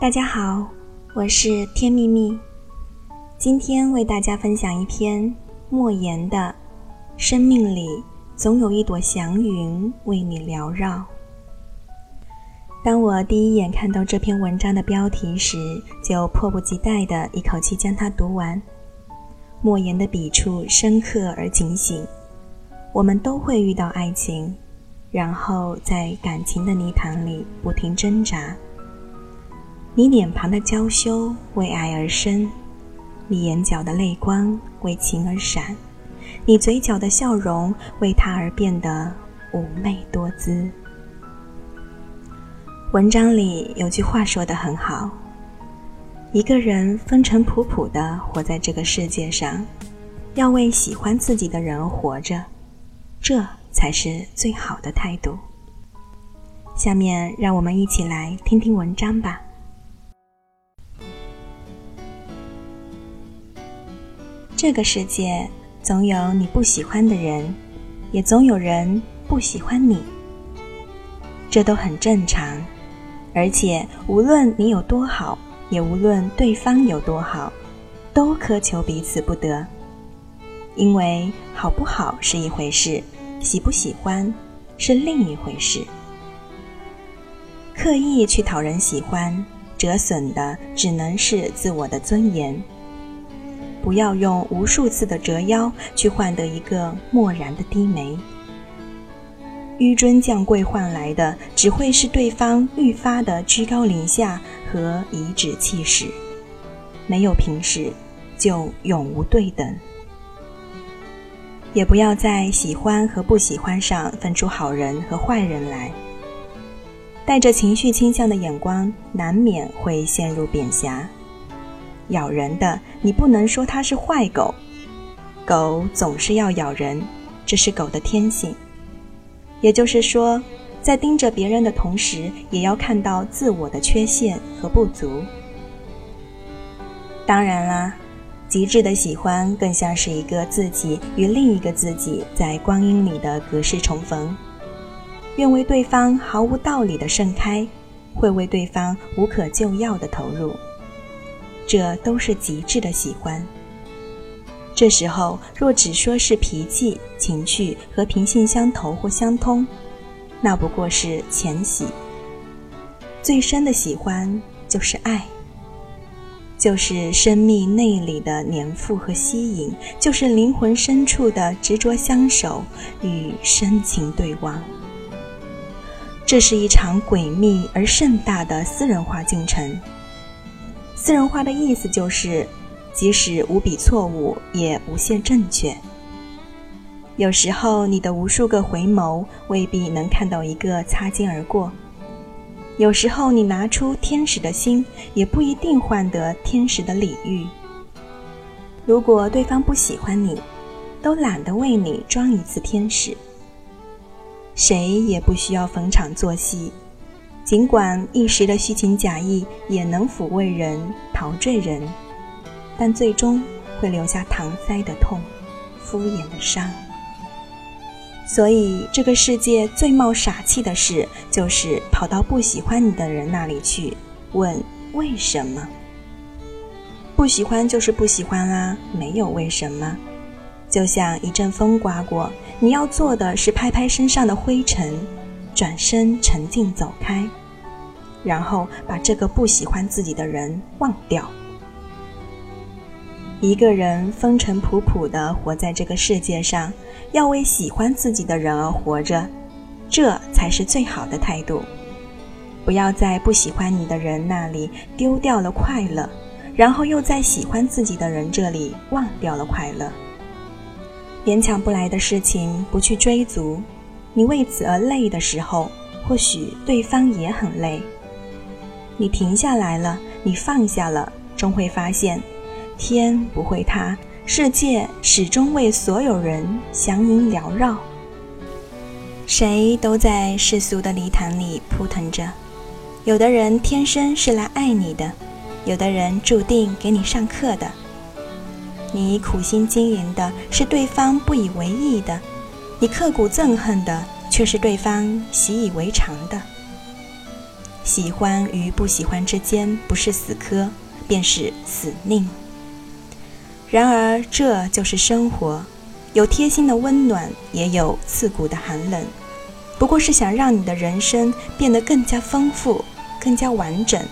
大家好，我是天秘密，今天为大家分享一篇莫言的《生命里总有一朵祥云为你缭绕》。当我第一眼看到这篇文章的标题时，就迫不及待地一口气将它读完。莫言的笔触深刻而警醒，我们都会遇到爱情。然后在感情的泥潭里不停挣扎。你脸庞的娇羞为爱而生，你眼角的泪光为情而闪，你嘴角的笑容为他而变得妩媚多姿。文章里有句话说得很好：一个人风尘仆仆地活在这个世界上，要为喜欢自己的人活着，这。才是最好的态度。下面让我们一起来听听文章吧。这个世界总有你不喜欢的人，也总有人不喜欢你，这都很正常。而且无论你有多好，也无论对方有多好，都苛求彼此不得。因为好不好是一回事。喜不喜欢是另一回事。刻意去讨人喜欢，折损的只能是自我的尊严。不要用无数次的折腰去换得一个漠然的低眉。纡尊降贵换来的只会是对方愈发的居高临下和颐指气使。没有平视，就永无对等。也不要在喜欢和不喜欢上分出好人和坏人来。带着情绪倾向的眼光，难免会陷入贬狭。咬人的，你不能说它是坏狗，狗总是要咬人，这是狗的天性。也就是说，在盯着别人的同时，也要看到自我的缺陷和不足。当然啦。极致的喜欢，更像是一个自己与另一个自己在光阴里的隔世重逢，愿为对方毫无道理的盛开，会为对方无可救药的投入，这都是极致的喜欢。这时候，若只说是脾气、情趣和平性相投或相通，那不过是浅喜。最深的喜欢就是爱。就是生命内里的黏附和吸引，就是灵魂深处的执着相守与深情对望。这是一场诡秘而盛大的私人化进程。私人化的意思就是，即使无比错误，也无限正确。有时候，你的无数个回眸未必能看到一个擦肩而过。有时候，你拿出天使的心，也不一定换得天使的礼遇。如果对方不喜欢你，都懒得为你装一次天使。谁也不需要逢场作戏，尽管一时的虚情假意也能抚慰人、陶醉人，但最终会留下搪塞的痛、敷衍的伤。所以，这个世界最冒傻气的事，就是跑到不喜欢你的人那里去问为什么。不喜欢就是不喜欢啦，没有为什么。就像一阵风刮过，你要做的是拍拍身上的灰尘，转身沉静走开，然后把这个不喜欢自己的人忘掉。一个人风尘仆仆地活在这个世界上，要为喜欢自己的人而活着，这才是最好的态度。不要在不喜欢你的人那里丢掉了快乐，然后又在喜欢自己的人这里忘掉了快乐。勉强不来的事情不去追逐，你为此而累的时候，或许对方也很累。你停下来了，你放下了，终会发现。天不会塌，世界始终为所有人祥云缭绕。谁都在世俗的泥潭里扑腾着，有的人天生是来爱你的，有的人注定给你上课的。你苦心经营的是对方不以为意的，你刻骨憎恨的却是对方习以为常的。喜欢与不喜欢之间不是死磕，便是死拧。然而，这就是生活，有贴心的温暖，也有刺骨的寒冷。不过是想让你的人生变得更加丰富，更加完整。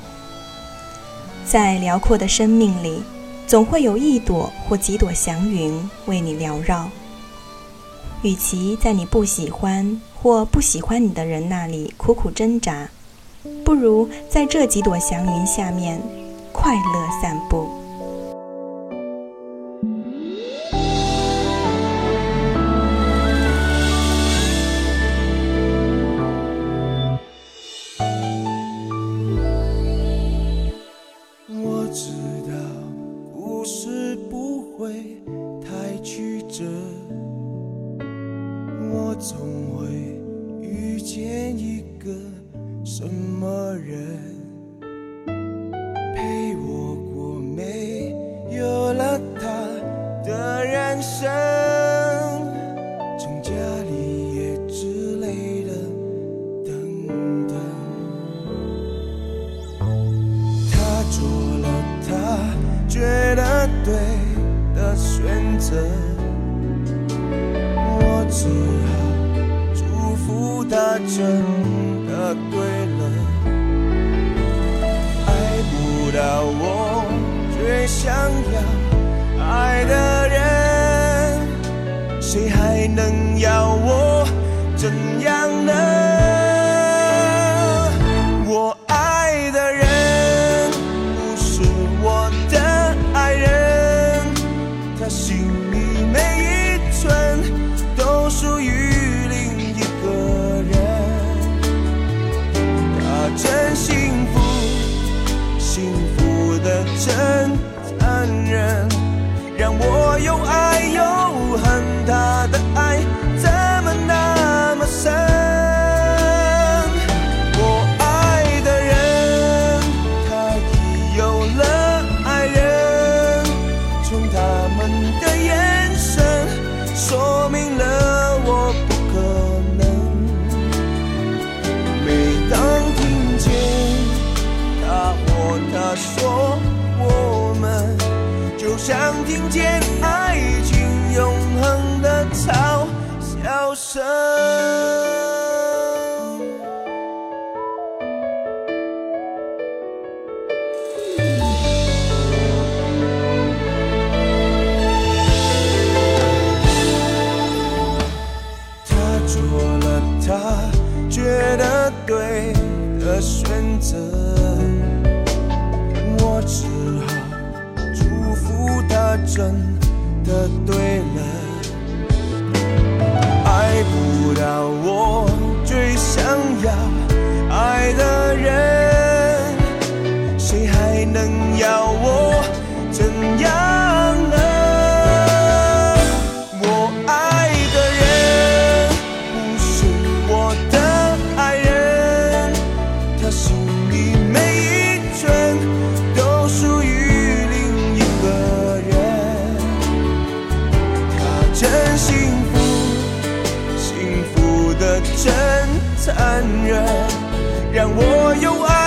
在辽阔的生命里，总会有一朵或几朵祥云为你缭绕。与其在你不喜欢或不喜欢你的人那里苦苦挣扎，不如在这几朵祥云下面快乐散步。我知道故事不会太曲折总会遇见一个什么人，陪我过没有了他的人生，从家里也之类的等等，他做了他觉得对的选择。真的对了，爱不到我最想要爱的人，谁还能要我怎样呢？我爱的人不是我的，爱人，他心用爱真的对人，让我用爱。